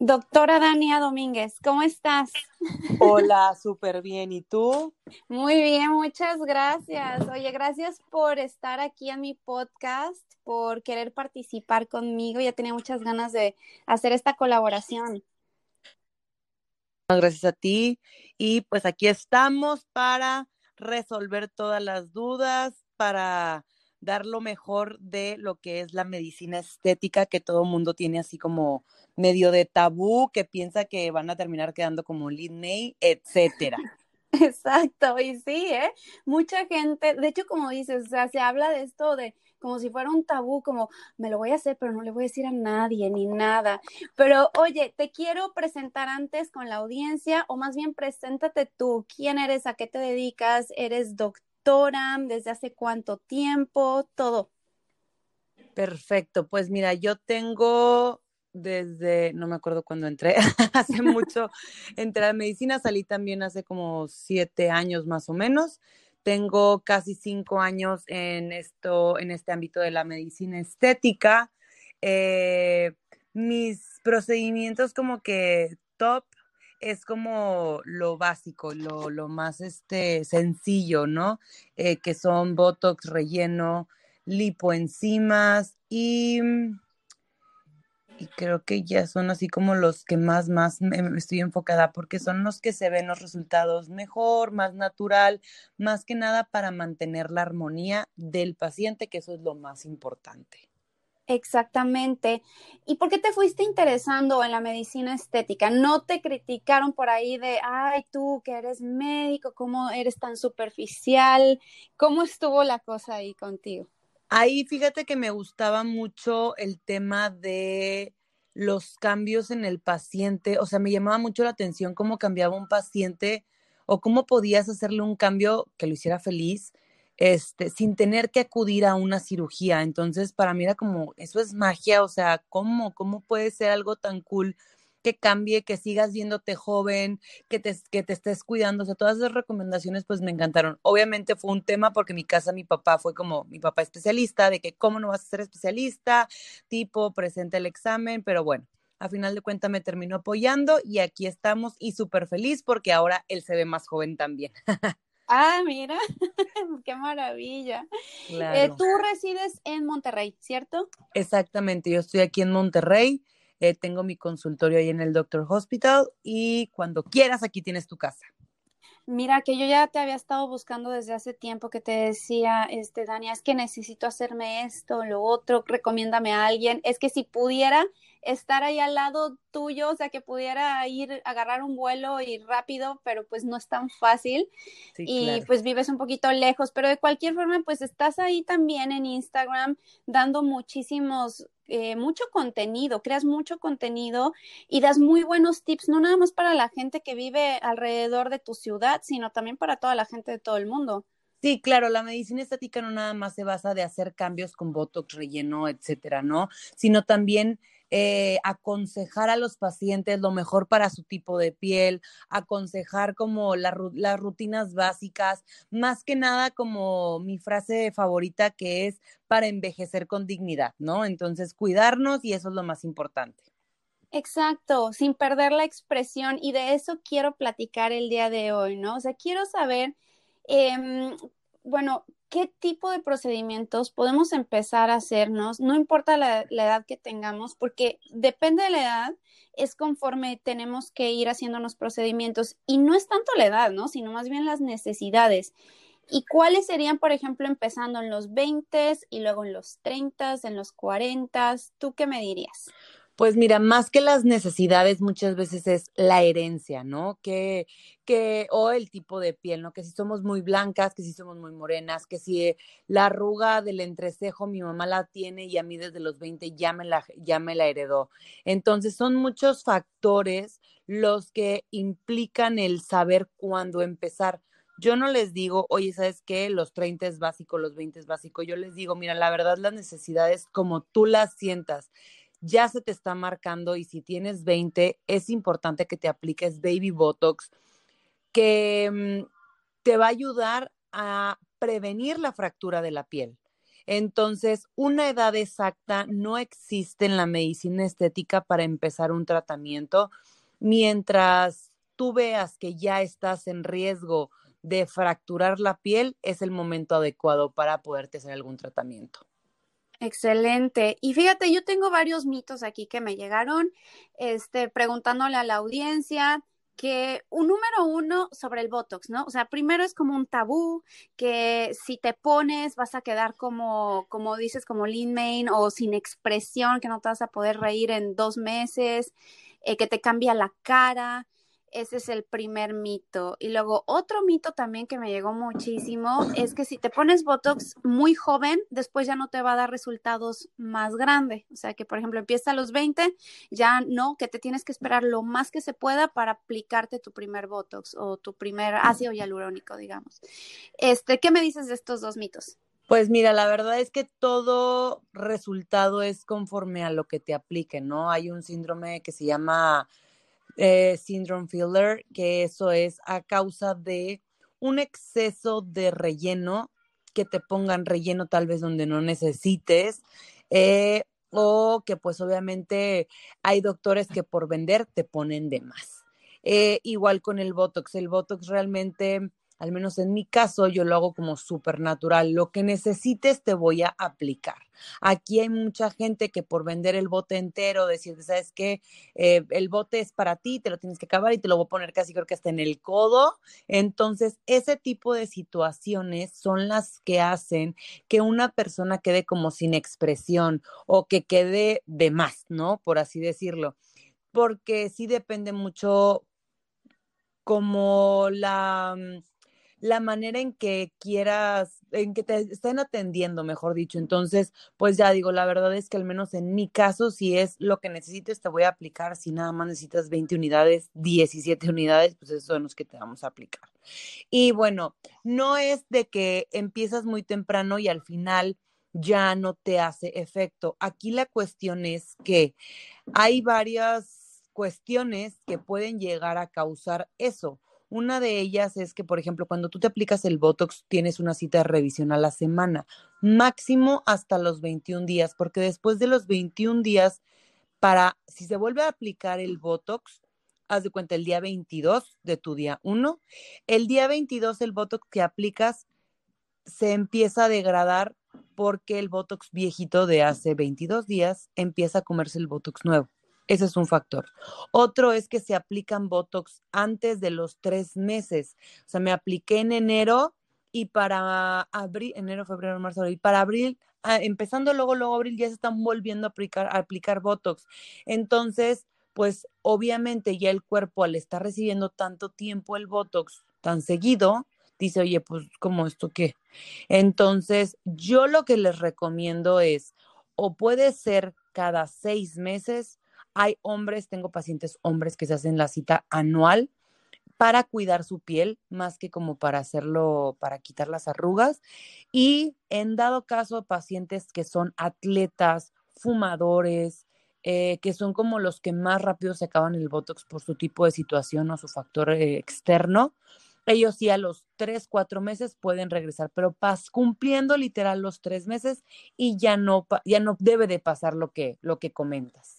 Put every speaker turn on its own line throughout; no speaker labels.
Doctora Dania Domínguez, ¿cómo estás?
Hola, súper bien. ¿Y tú?
Muy bien, muchas gracias. Oye, gracias por estar aquí en mi podcast, por querer participar conmigo. Ya tenía muchas ganas de hacer esta colaboración.
Gracias a ti. Y pues aquí estamos para resolver todas las dudas, para dar lo mejor de lo que es la medicina estética que todo mundo tiene así como medio de tabú, que piensa que van a terminar quedando como Lin May, etcétera.
Exacto, y sí, ¿eh? Mucha gente, de hecho, como dices, o sea, se habla de esto de como si fuera un tabú, como me lo voy a hacer, pero no le voy a decir a nadie ni nada. Pero oye, te quiero presentar antes con la audiencia, o más bien preséntate tú, quién eres, a qué te dedicas, eres doctor ¿Desde hace cuánto tiempo? Todo.
Perfecto, pues mira, yo tengo desde, no me acuerdo cuándo entré, hace mucho entré a medicina, salí también hace como siete años más o menos. Tengo casi cinco años en esto, en este ámbito de la medicina estética. Eh, mis procedimientos como que top es como lo básico, lo, lo más este, sencillo, ¿no? Eh, que son Botox, relleno, lipoenzimas y, y creo que ya son así como los que más, más me, estoy enfocada porque son los que se ven los resultados mejor, más natural, más que nada para mantener la armonía del paciente, que eso es lo más importante.
Exactamente. ¿Y por qué te fuiste interesando en la medicina estética? ¿No te criticaron por ahí de, ay, tú que eres médico, cómo eres tan superficial? ¿Cómo estuvo la cosa ahí contigo?
Ahí fíjate que me gustaba mucho el tema de los cambios en el paciente, o sea, me llamaba mucho la atención cómo cambiaba un paciente o cómo podías hacerle un cambio que lo hiciera feliz este, sin tener que acudir a una cirugía. Entonces, para mí era como, eso es magia, o sea, ¿cómo? ¿Cómo puede ser algo tan cool que cambie, que sigas viéndote joven, que te, que te estés cuidando? O sea, todas esas recomendaciones pues me encantaron. Obviamente fue un tema porque mi casa mi papá fue como, mi papá especialista, de que cómo no vas a ser especialista, tipo, presenta el examen, pero bueno. A final de cuentas me terminó apoyando y aquí estamos y súper feliz porque ahora él se ve más joven también.
Ah, mira, qué maravilla. Eh, tú resides en Monterrey, ¿cierto?
Exactamente, yo estoy aquí en Monterrey, eh, tengo mi consultorio ahí en el Doctor Hospital y cuando quieras aquí tienes tu casa.
Mira, que yo ya te había estado buscando desde hace tiempo que te decía, este, Dania, es que necesito hacerme esto, lo otro, recomiéndame a alguien. Es que si pudiera, estar ahí al lado tuyo, o sea, que pudiera ir, agarrar un vuelo y rápido, pero pues no es tan fácil y pues vives un poquito lejos, pero de cualquier forma, pues estás ahí también en Instagram dando muchísimos, eh, mucho contenido, creas mucho contenido y das muy buenos tips, no nada más para la gente que vive alrededor de tu ciudad, sino también para toda la gente de todo el mundo.
Sí, claro, la medicina estética no nada más se basa de hacer cambios con botox, relleno, etcétera, ¿no? Sino también eh, aconsejar a los pacientes lo mejor para su tipo de piel, aconsejar como las rutinas básicas, más que nada como mi frase favorita que es para envejecer con dignidad, ¿no? Entonces, cuidarnos y eso es lo más importante.
Exacto, sin perder la expresión y de eso quiero platicar el día de hoy, ¿no? O sea, quiero saber, eh, bueno, ¿qué tipo de procedimientos podemos empezar a hacernos? No importa la, edad que tengamos, porque depende de la edad, es conforme tenemos que ir haciéndonos procedimientos. Y no es tanto la edad, ¿no? Sino más bien las necesidades. ¿Y cuáles serían, por ejemplo, empezando en los 20 y luego en los 30, en los 40? ¿Tú qué me dirías?
Pues mira, más que las necesidades muchas veces es la herencia, ¿no? Que, que, o el tipo de piel, ¿no? Que si somos muy blancas, que si somos muy morenas, que si la arruga del entrecejo mi mamá la tiene y a mí desde los 20 ya me la, ya me la heredó. Entonces son muchos factores los que implican el saber cuándo empezar yo no les digo, oye, ¿sabes qué? Los 30 es básico, los 20 es básico. Yo les digo, mira, la verdad las necesidades como tú las sientas, ya se te está marcando y si tienes 20, es importante que te apliques Baby Botox, que mm, te va a ayudar a prevenir la fractura de la piel. Entonces, una edad exacta no existe en la medicina estética para empezar un tratamiento mientras tú veas que ya estás en riesgo de fracturar la piel, es el momento adecuado para poderte hacer algún tratamiento.
Excelente. Y fíjate, yo tengo varios mitos aquí que me llegaron, este, preguntándole a la audiencia que un número uno sobre el Botox, ¿no? O sea, primero es como un tabú, que si te pones vas a quedar como, como dices, como lean main o sin expresión, que no te vas a poder reír en dos meses, eh, que te cambia la cara. Ese es el primer mito. Y luego otro mito también que me llegó muchísimo es que si te pones Botox muy joven, después ya no te va a dar resultados más grandes. O sea que, por ejemplo, empieza a los 20, ya no, que te tienes que esperar lo más que se pueda para aplicarte tu primer Botox o tu primer ácido hialurónico, digamos. Este, ¿Qué me dices de estos dos mitos?
Pues mira, la verdad es que todo resultado es conforme a lo que te apliquen, ¿no? Hay un síndrome que se llama eh, syndrome filler, que eso es a causa de un exceso de relleno, que te pongan relleno tal vez donde no necesites, eh, o que pues obviamente hay doctores que por vender te ponen de más. Eh, igual con el Botox, el Botox realmente al menos en mi caso, yo lo hago como súper natural. Lo que necesites te voy a aplicar. Aquí hay mucha gente que por vender el bote entero, decir, ¿sabes qué? Eh, el bote es para ti, te lo tienes que acabar y te lo voy a poner casi creo que hasta en el codo. Entonces, ese tipo de situaciones son las que hacen que una persona quede como sin expresión o que quede de más, ¿no? Por así decirlo. Porque sí depende mucho como la mm, la manera en que quieras, en que te estén atendiendo, mejor dicho. Entonces, pues ya digo, la verdad es que al menos en mi caso, si es lo que necesites, te voy a aplicar. Si nada más necesitas 20 unidades, 17 unidades, pues esos son los que te vamos a aplicar. Y bueno, no es de que empiezas muy temprano y al final ya no te hace efecto. Aquí la cuestión es que hay varias cuestiones que pueden llegar a causar eso. Una de ellas es que, por ejemplo, cuando tú te aplicas el Botox, tienes una cita de revisión a la semana, máximo hasta los 21 días, porque después de los 21 días, para, si se vuelve a aplicar el Botox, haz de cuenta el día 22 de tu día 1, el día 22 el Botox que aplicas se empieza a degradar porque el Botox viejito de hace 22 días empieza a comerse el Botox nuevo. Ese es un factor. Otro es que se aplican Botox antes de los tres meses. O sea, me apliqué en enero y para abril, enero, febrero, marzo, abril, para abril, ah, empezando luego, luego abril, ya se están volviendo a aplicar, a aplicar Botox. Entonces, pues obviamente ya el cuerpo al estar recibiendo tanto tiempo el Botox tan seguido, dice, oye, pues, ¿cómo esto qué? Entonces, yo lo que les recomiendo es, o puede ser cada seis meses hay hombres, tengo pacientes hombres que se hacen la cita anual para cuidar su piel, más que como para hacerlo, para quitar las arrugas. Y en dado caso, pacientes que son atletas, fumadores, eh, que son como los que más rápido se acaban el Botox por su tipo de situación o su factor eh, externo, ellos sí a los tres, cuatro meses pueden regresar, pero pas, cumpliendo literal los tres meses y ya no, ya no debe de pasar lo que, lo que comentas.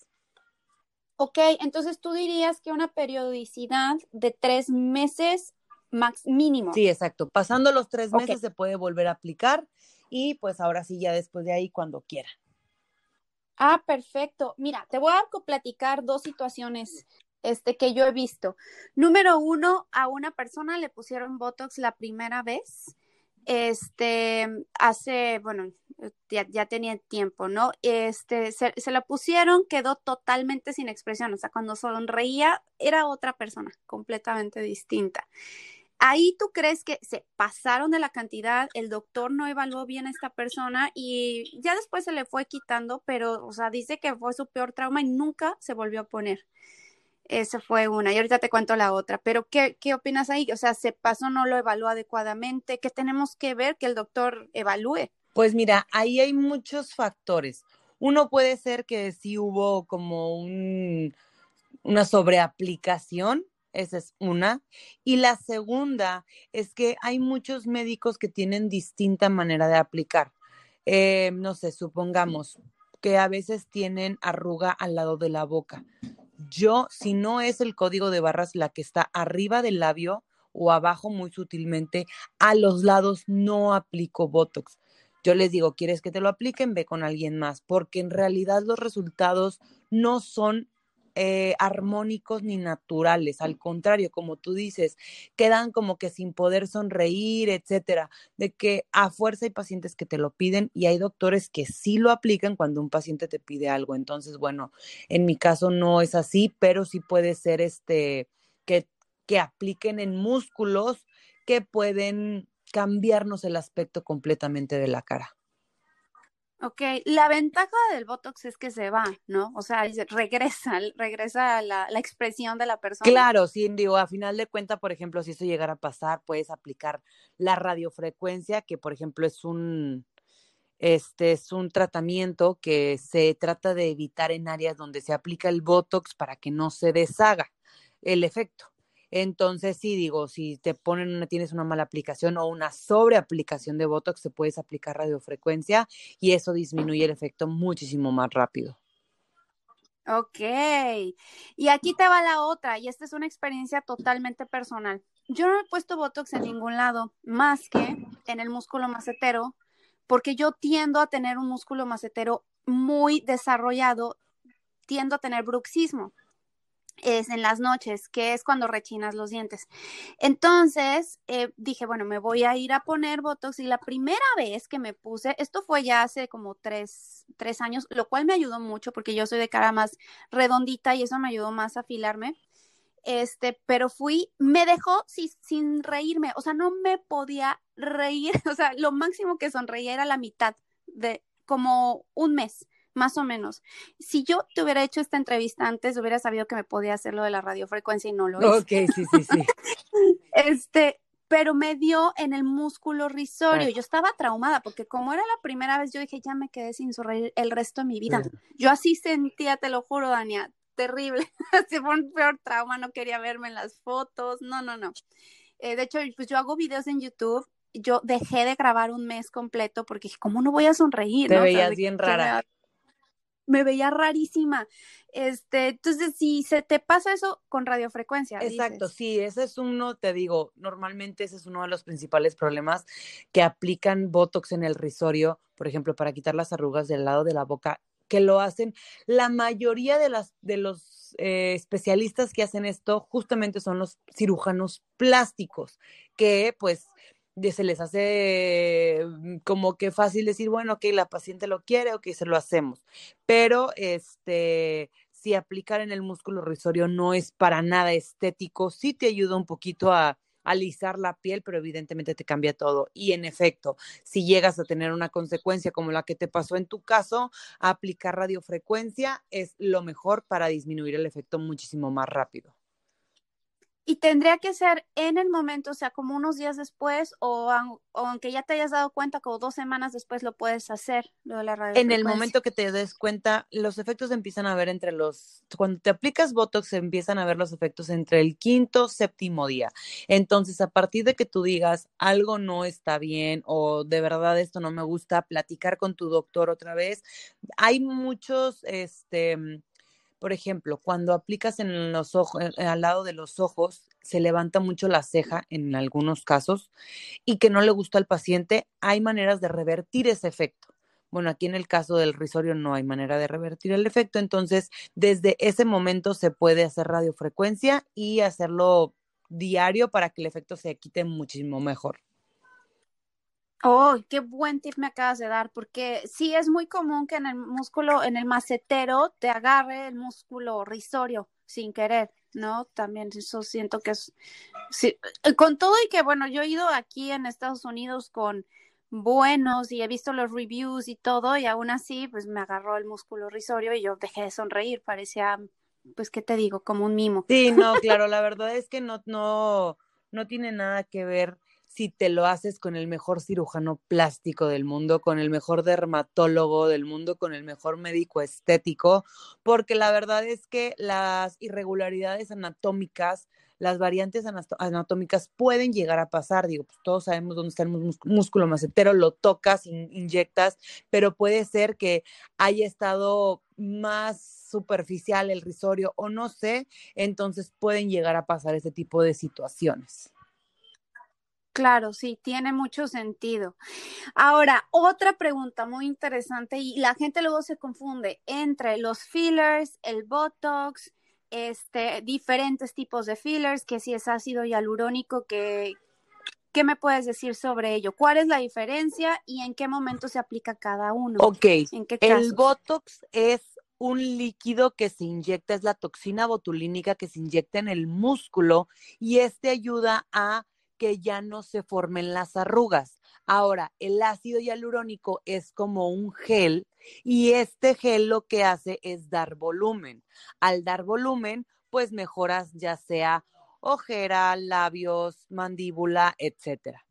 Ok, entonces tú dirías que una periodicidad de tres meses max mínimo.
Sí, exacto. Pasando los tres meses se puede volver a aplicar y pues ahora sí, ya después de ahí, cuando quiera.
Ah, perfecto. Mira, te voy a platicar dos situaciones este, que yo he visto. Número uno, a una persona le pusieron Botox la primera vez este, hace, bueno, ya, tenía tiempo, ¿no? Este, se, se, la pusieron, quedó totalmente sin expresión, o sea, cuando sonreía era otra persona, completamente distinta. Ahí tú crees que se pasaron de la cantidad, el doctor no evaluó bien a esta persona y ya después se le fue quitando, pero, o sea, dice que fue su peor trauma y nunca se volvió a poner. Esa fue una. Y ahorita te cuento la otra. Pero, ¿qué, qué opinas ahí? O sea, ¿se pasó, no lo evaluó adecuadamente? ¿Qué tenemos que ver que el doctor evalúe?
Pues mira, ahí hay muchos factores. Uno puede ser que sí hubo como un, una sobreaplicación, esa es una. Y la segunda es que hay muchos médicos que tienen distinta manera de aplicar. Eh, no sé, supongamos que a veces tienen arruga al lado de la boca. Yo, si no es el código de barras la que está arriba del labio o abajo muy sutilmente, a los lados no aplico Botox. Yo les digo, ¿quieres que te lo apliquen? Ve con alguien más, porque en realidad los resultados no son eh, armónicos ni naturales, al contrario, como tú dices, quedan como que sin poder sonreír, etcétera, de que a fuerza hay pacientes que te lo piden y hay doctores que sí lo aplican cuando un paciente te pide algo. Entonces, bueno, en mi caso no es así, pero sí puede ser este que, que apliquen en músculos que pueden cambiarnos el aspecto completamente de la cara.
Ok, la ventaja del Botox es que se va, ¿no? O sea, regresa, regresa la, la expresión de la persona.
Claro, sí, digo, a final de cuentas, por ejemplo, si eso llegara a pasar, puedes aplicar la radiofrecuencia, que por ejemplo es un, este es un tratamiento que se trata de evitar en áreas donde se aplica el Botox para que no se deshaga el efecto. Entonces, sí, digo, si te ponen una, tienes una mala aplicación o una sobreaplicación de Botox, te puedes aplicar radiofrecuencia y eso disminuye el efecto muchísimo más rápido.
Ok, y aquí te va la otra, y esta es una experiencia totalmente personal. Yo no he puesto Botox en ningún lado, más que en el músculo macetero, porque yo tiendo a tener un músculo macetero muy desarrollado, tiendo a tener bruxismo es en las noches, que es cuando rechinas los dientes. Entonces eh, dije, bueno, me voy a ir a poner Botox y la primera vez que me puse, esto fue ya hace como tres, tres años, lo cual me ayudó mucho porque yo soy de cara más redondita y eso me ayudó más a afilarme. Este, pero fui, me dejó sin reírme, o sea, no me podía reír, o sea, lo máximo que sonreía era la mitad de como un mes más o menos. Si yo te hubiera hecho esta entrevista antes, hubiera sabido que me podía hacer lo de la radiofrecuencia y no lo
hice. Ok, sí, sí, sí.
este, pero me dio en el músculo risorio. Yo estaba traumada porque como era la primera vez, yo dije, ya me quedé sin sonreír el resto de mi vida. Yo así sentía, te lo juro, Dania, terrible. Así fue un peor trauma, no quería verme en las fotos. No, no, no. Eh, de hecho, pues yo hago videos en YouTube. Yo dejé de grabar un mes completo porque ¿cómo no voy a sonreír?
Te veías bien rara
me veía rarísima. Este, entonces, si se te pasa eso con radiofrecuencia.
Exacto, sí, ese es uno, te digo, normalmente ese es uno de los principales problemas que aplican Botox en el risorio, por ejemplo, para quitar las arrugas del lado de la boca, que lo hacen la mayoría de las de los eh, especialistas que hacen esto justamente son los cirujanos plásticos, que pues se les hace mm, como que fácil decir, bueno, que la paciente lo quiere, o que se lo hacemos. Pero este, si aplicar en el músculo risorio no es para nada estético, sí te ayuda un poquito a alisar la piel, pero evidentemente te cambia todo. Y en efecto, si llegas a tener una consecuencia como la que te pasó en tu caso, aplicar radiofrecuencia es lo mejor para disminuir el efecto muchísimo más rápido.
Y tendría que ser en el momento, o sea, como unos días después, o, aunque ya te hayas dado cuenta, como dos semanas después lo puedes hacer, lo de la radio.
En el momento que te des cuenta, los efectos empiezan a ver entre los, cuando te aplicas Botox, se empiezan a ver los efectos entre el quinto, séptimo día. Entonces, a partir de que tú digas algo no está bien o de verdad esto no me gusta, platicar con tu doctor otra vez. Hay muchos, este, por ejemplo, cuando aplicas en los ojos, eh, al lado de los ojos, se levanta mucho la ceja en algunos casos y que no le gusta al paciente, hay maneras de revertir ese efecto. Bueno, aquí en el caso del risorio no hay manera de revertir el efecto, entonces desde ese momento se puede hacer radiofrecuencia y hacerlo diario para que el efecto se quite muchísimo mejor.
Oh, qué buen tip me acabas de dar, porque sí es muy común que en el músculo, en el macetero, te agarre el músculo risorio sin querer, ¿no? También eso siento que es, sí, eh, con todo y que, bueno, yo he ido aquí en Estados Unidos con buenos y he visto los reviews y todo, y aún así, pues me agarró el músculo risorio y yo dejé de sonreír, parecía pues, ¿qué te digo? Como un mimo.
Sí, no, claro, la verdad es que no, no, no tiene nada que ver si te lo haces con el mejor cirujano plástico del mundo, con el mejor dermatólogo del mundo, con el mejor médico estético, porque la verdad es que las irregularidades anatómicas, las variantes anatómicas pueden llegar a pasar. Digo, pues todos sabemos dónde está el músculo macetero, lo tocas, inyectas, pero puede ser que haya estado más superficial el risorio o no sé, entonces pueden llegar a pasar ese tipo de situaciones.
Claro, sí, tiene mucho sentido. Ahora, otra pregunta muy interesante y la gente luego se confunde entre los fillers, el Botox, este, diferentes tipos de fillers, que si es ácido hialurónico, que, ¿qué me puedes decir sobre ello? ¿Cuál es la diferencia y en qué momento se aplica cada uno?
Ok, ¿En qué el Botox es un líquido que se inyecta, es la toxina botulínica que se inyecta en el músculo y este ayuda a que ya no se formen las arrugas. Ahora, el ácido hialurónico es como un gel y este gel lo que hace es dar volumen. Al dar volumen, pues mejoras ya sea ojera, labios, mandíbula, etcétera.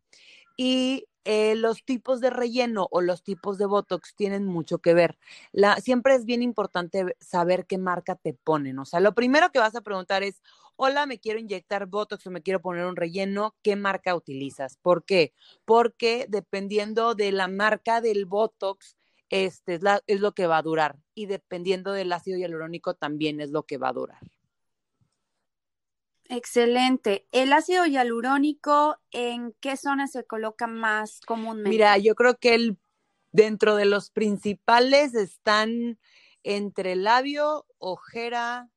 Y eh, los tipos de relleno o los tipos de Botox tienen mucho que ver. La, siempre es bien importante saber qué marca te ponen. O sea, lo primero que vas a preguntar es, hola, me quiero inyectar Botox o me quiero poner un relleno, ¿qué marca utilizas? ¿Por qué? Porque dependiendo de la marca del Botox, este es, es lo que va a durar. Y dependiendo del ácido hialurónico también es lo que va a durar.
Excelente. ¿El ácido hialurónico en qué zona se coloca más comúnmente?
Mira, yo creo que el, dentro de los principales están entre labio, ojera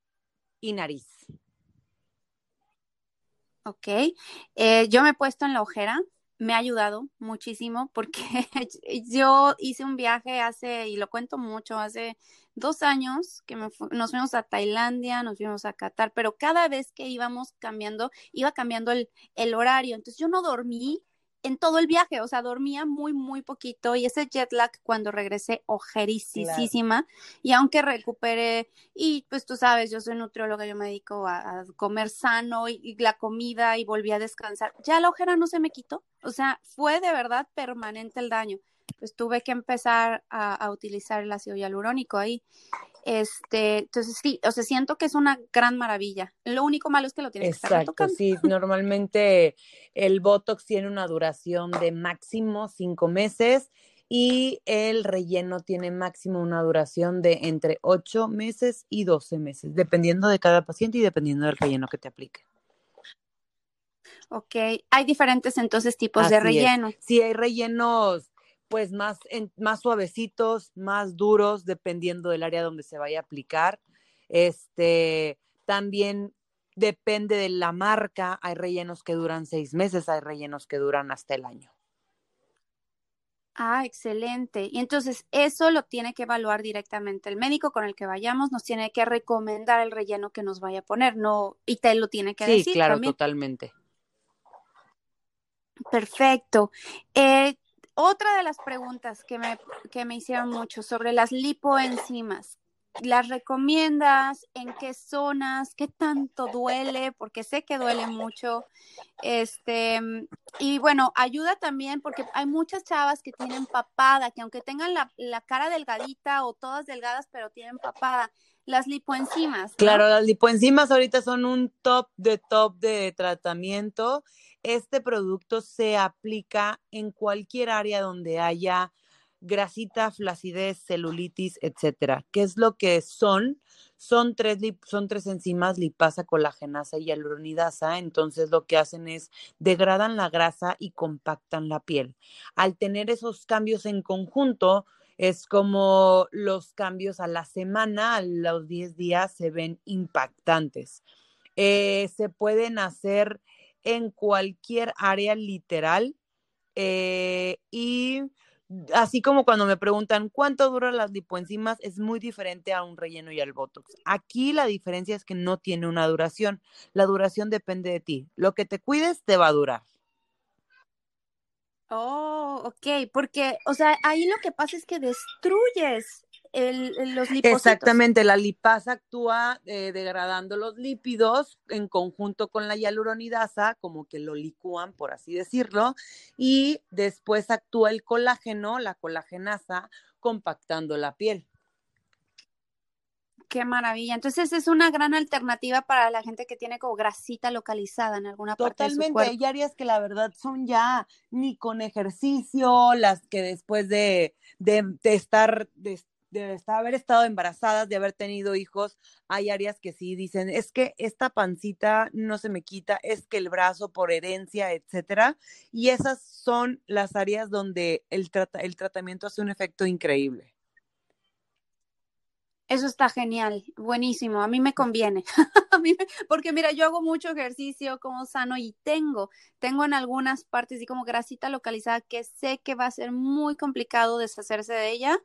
y nariz.
Ok, eh, yo me he puesto en la ojera, me ha ayudado muchísimo porque yo hice un viaje hace, y lo cuento mucho, hace dos años que nos fuimos a Tailandia, nos fuimos a Qatar, pero cada vez que íbamos cambiando, iba cambiando el, el horario, entonces yo no dormí en todo el viaje, o sea, dormía muy, muy poquito y ese jet lag cuando regresé ojerísima. Y aunque recuperé y pues tú sabes, yo soy nutrióloga, yo me dedico a, comer sano y, la comida y volví a descansar, ya la ojera no se me quitó, o sea, fue de verdad permanente el daño, pues tuve que empezar a, a utilizar el ácido hialurónico ahí este, entonces sí, o sea, siento que es una gran maravilla. Lo único malo es que lo tienes que estar tocando.
Sí, normalmente el Botox tiene una duración de máximo cinco meses y el relleno tiene máximo una duración de entre ocho meses y doce meses, dependiendo de cada paciente y dependiendo del relleno que te aplique.
Ok, hay diferentes entonces tipos de relleno.
Sí, hay rellenos pues más, más suavecitos, más duros, dependiendo del área donde se vaya a aplicar. Este, también depende de la marca. Hay rellenos que duran seis meses, hay rellenos que duran hasta el año.
Ah, excelente. Y entonces eso lo tiene que evaluar directamente el médico con el que vayamos, nos tiene que recomendar el relleno que nos vaya a poner, no, y te lo tiene que decir.
Sí, claro, totalmente.
Perfecto. Eh, otra de las preguntas que me, que me hicieron mucho sobre las lipoenzimas. ¿Las recomiendas? ¿En qué zonas? ¿Qué tanto duele? Porque sé que duele mucho. Este, y bueno, ayuda también porque hay muchas chavas que tienen papada, que aunque tengan la, la cara delgadita o todas delgadas, pero tienen papada las lipoenzimas.
Claro, las lipoenzimas ahorita son un top de top de tratamiento. Este producto se aplica en cualquier área donde haya grasita, flacidez, celulitis, etcétera. ¿Qué es lo que son? Son tres, son tres enzimas, lipasa, colagenasa y hialuronidasa. Entonces lo que hacen es degradan la grasa y compactan la piel. Al tener esos cambios en conjunto, es como los cambios a la semana, a los 10 días se ven impactantes. Eh, se pueden hacer en cualquier área literal eh, y así como cuando me preguntan cuánto duran las lipoenzimas, es muy diferente a un relleno y al botox. Aquí la diferencia es que no tiene una duración. La duración depende de ti. Lo que te cuides te va a durar.
Oh, ok, porque, o sea, ahí lo que pasa es que destruyes los lipocitos.
Exactamente, la lipasa actúa eh, degradando los lípidos en conjunto con la hialuronidasa, como que lo licúan, por así decirlo, y después actúa el colágeno, la colagenasa, compactando la piel.
Qué maravilla. Entonces es una gran alternativa para la gente que tiene como grasita localizada en alguna parte de su cuerpo.
Hay áreas que la verdad son ya ni con ejercicio, las que después de, de, estar, de, haber estado embarazadas, de haber tenido hijos, hay áreas que sí dicen, es que esta pancita no se me quita, es que el brazo por herencia, etcétera. Y esas son las áreas donde el, el tratamiento hace un efecto increíble.
Eso está genial, buenísimo, a mí me conviene, porque mira, yo hago mucho ejercicio como sano y tengo, tengo en algunas partes y como grasita localizada que sé que va a ser muy complicado deshacerse de ella,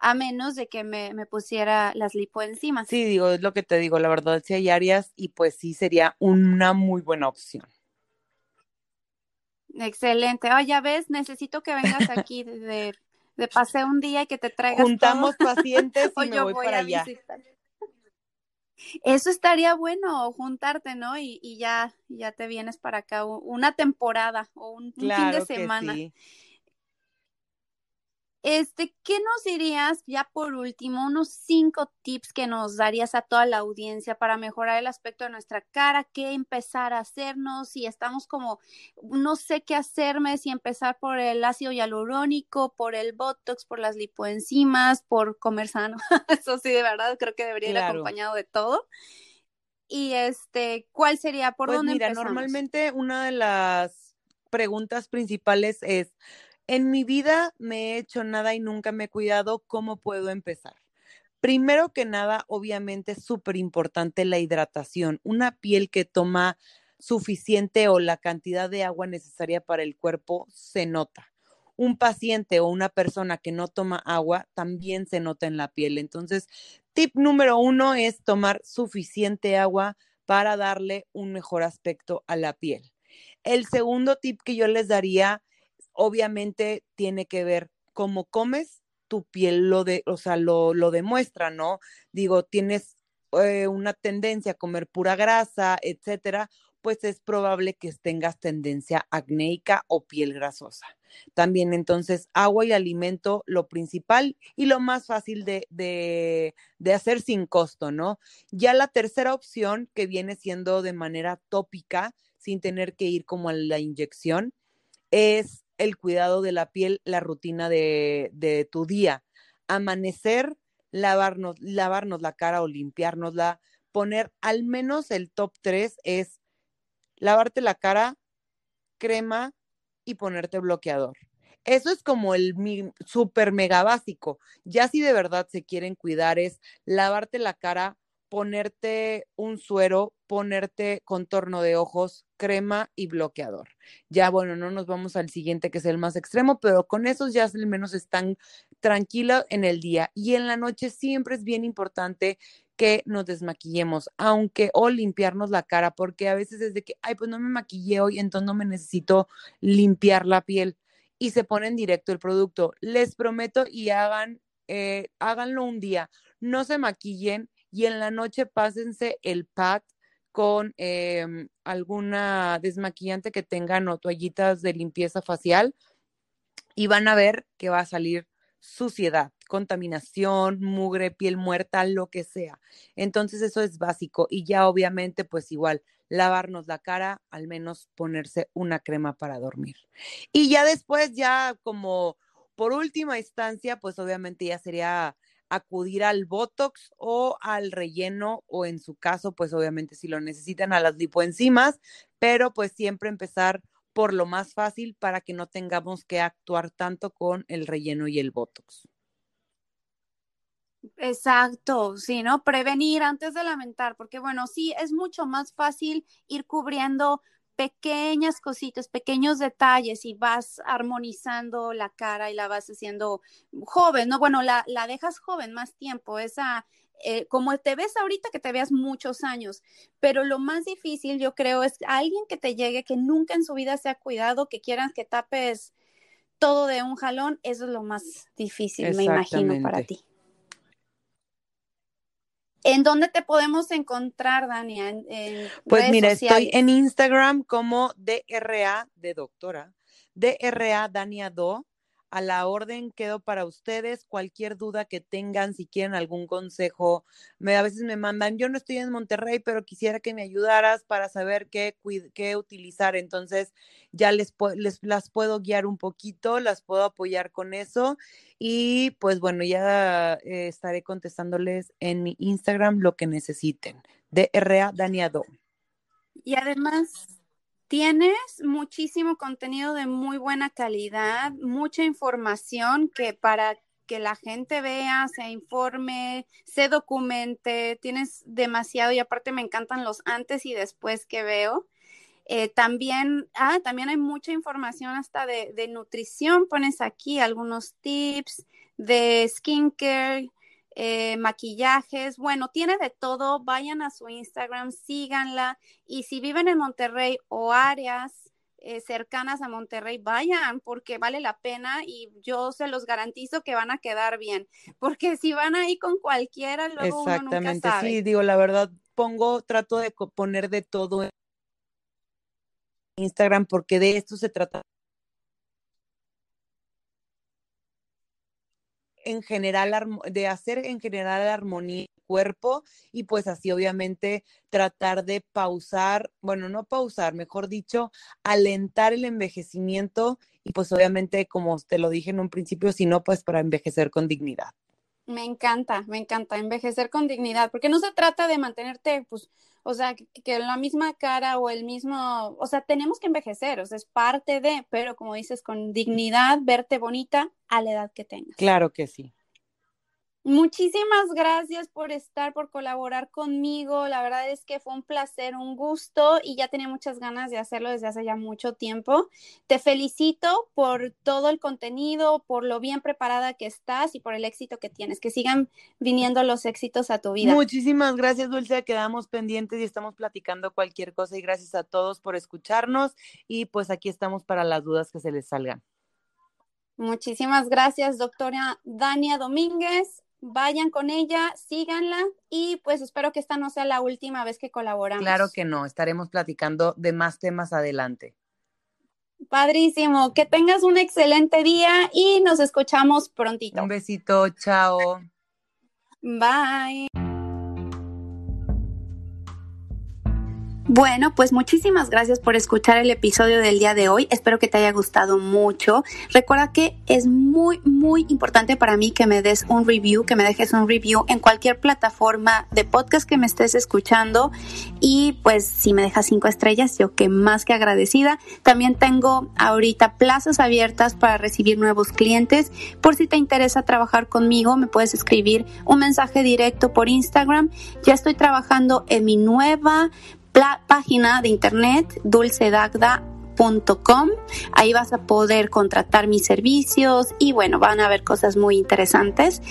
a menos de que me, me pusiera las lipoenzimas.
Sí, digo, es lo que te digo, la verdad, si hay áreas y pues sí sería una muy buena opción.
Excelente. Oh, ya ves, necesito que vengas aquí de, de paseo un día y que te traigas
Juntamos pacientes y me voy, para allá.
Eso estaría bueno, juntarte, ¿no? Y, ya, ya te vienes para acá una temporada o un, fin de semana. Este, ¿qué nos dirías ya por último, unos cinco tips que nos darías a toda la audiencia para mejorar el aspecto de nuestra cara? ¿Qué empezar a hacernos? Si estamos como, no sé qué hacerme, si empezar por el ácido hialurónico, por el botox, por las lipoenzimas, por comer sano. Eso sí, de verdad, creo que debería ir acompañado de todo. Y este, ¿cuál sería? ¿Por pues dónde mira,
Normalmente una de las preguntas principales es en mi vida me he hecho nada y nunca me he cuidado, ¿cómo puedo empezar? Primero que nada, obviamente es súper importante la hidratación. Una piel que toma suficiente o la cantidad de agua necesaria para el cuerpo se nota. Un paciente o una persona que no toma agua también se nota en la piel. Entonces, tip número uno es tomar suficiente agua para darle un mejor aspecto a la piel. El segundo tip que yo les daría obviamente tiene que ver cómo comes, tu piel lo de, o sea, lo, lo demuestra, ¿no? Digo, tienes eh, una tendencia a comer pura grasa, etcétera, pues es probable que tengas tendencia acnéica o piel grasosa. También entonces agua y alimento, lo principal y lo más fácil de, de, de, hacer sin costo, ¿no? Ya la tercera opción que viene siendo de manera tópica, sin tener que ir como a la inyección, es el cuidado de la piel, la rutina de, tu día. Amanecer, lavarnos, lavarnos la cara o limpiárnosla, poner al menos el top 3 es lavarte la cara, crema y ponerte bloqueador. Eso es como el super mega básico. Ya si de verdad se quieren cuidar es lavarte la cara, ponerte un suero, ponerte contorno de ojos, crema y bloqueador. Ya bueno, no nos vamos al siguiente que es el más extremo, pero con esos ya al menos están tranquilos en el día y en la noche siempre es bien importante que nos desmaquillemos, aunque o limpiarnos la cara, porque a veces es de que, ay, pues no me maquillé hoy, entonces no me necesito limpiar la piel y se ponen directo el producto. Les prometo y hagan, eh, háganlo un día, no se maquillen y en la noche pásense el pad con em, alguna desmaquillante que tengan o toallitas de limpieza facial y van a ver que va a salir suciedad, contaminación, mugre, piel muerta, lo que sea. Entonces eso es básico y ya obviamente pues igual lavarnos la cara, al menos ponerse una crema para dormir. Y ya después ya como por última instancia pues obviamente ya sería acudir al Botox o al relleno o en su caso, pues obviamente si lo necesitan a las lipoenzimas, pero pues siempre empezar por lo más fácil para que no tengamos que actuar tanto con el relleno y el Botox.
Exacto, sí, ¿no? Prevenir antes de lamentar, porque bueno, sí, es mucho más fácil ir cubriendo pequeñas cositas, pequeños detalles y vas armonizando la cara y la vas haciendo joven, ¿no? Bueno, la, la dejas joven más tiempo, esa, eh, como te ves ahorita, que te veas muchos años, pero lo más difícil yo creo es alguien que te llegue, que nunca en su vida se ha cuidado, que quieran que tapes todo de un jalón, eso es lo más difícil, me imagino, para ti. ¿En dónde te podemos encontrar, Dania?
pues mira, estoy en Instagram como DRA de doctora, DRA Dania Do a la orden quedo para ustedes. Cualquier duda que tengan, si quieren algún consejo, me, a veces me mandan, yo no estoy en Monterrey, pero quisiera que me ayudaras para saber qué, qué utilizar. Entonces, ya les, les las puedo guiar un poquito, las puedo apoyar con eso. Y pues bueno, ya eh, estaré contestándoles en mi Instagram lo que necesiten. DRA Daniado.
Y además, Tienes muchísimo contenido de muy buena calidad, mucha información que para que la gente vea, se informe, se documente, tienes demasiado y aparte me encantan los antes y después que veo. Eh, también, ah, también hay mucha información hasta de, de nutrición, pones aquí algunos tips de skincare, eh, maquillajes, bueno, tiene de todo, vayan a su Instagram, síganla y si viven en Monterrey o áreas eh, cercanas a Monterrey, vayan porque vale la pena y yo se los garantizo que van a quedar bien, porque si van ahí con cualquiera, luego Exactamente, uno nunca
sí, digo, la verdad, pongo, trato de poner de todo en Instagram porque de esto se trata en general, de hacer en general armonía cuerpo y pues así obviamente tratar de pausar, bueno, no pausar, mejor dicho, alentar el envejecimiento y pues obviamente como te lo dije en un principio, sino pues para envejecer con dignidad.
Me encanta, me encanta envejecer con dignidad, porque no se trata de mantenerte, pues, o sea, que, la misma cara o el mismo, o sea, tenemos que envejecer, o sea, es parte de, pero como dices, con dignidad, verte bonita a la edad que tengas.
Claro que sí.
Muchísimas gracias por estar, por colaborar conmigo. La verdad es que fue un placer, un gusto y ya tenía muchas ganas de hacerlo desde hace ya mucho tiempo. Te felicito por todo el contenido, por lo bien preparada que estás y por el éxito que tienes. Que sigan viniendo los éxitos a tu vida.
Muchísimas gracias, Dulce. Quedamos pendientes y estamos platicando cualquier cosa y gracias a todos por escucharnos y pues aquí estamos para las dudas que se les salgan.
Muchísimas gracias, doctora Dania Domínguez vayan con ella, síganla y pues espero que esta no sea la última vez que colaboramos.
Claro que no, estaremos platicando de más temas adelante.
Padrísimo, que tengas un excelente día y nos escuchamos prontito.
Un besito, chao.
Bye. Bueno, pues muchísimas gracias por escuchar el episodio del día de hoy. Espero que te haya gustado mucho. Recuerda que es muy, muy importante para mí que me des un review, que me dejes un review en cualquier plataforma de podcast que me estés escuchando. Y pues si me dejas cinco estrellas, yo que más que agradecida. También tengo ahorita plazas abiertas para recibir nuevos clientes. Por si te interesa trabajar conmigo, me puedes escribir un mensaje directo por Instagram. Ya estoy trabajando en mi nueva página de internet dulcedagda.com. Ahí vas a poder contratar mis servicios y bueno, van a ver cosas muy interesantes.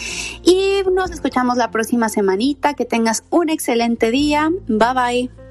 Y nos escuchamos la próxima semanita. Que tengas un excelente día. Bye bye.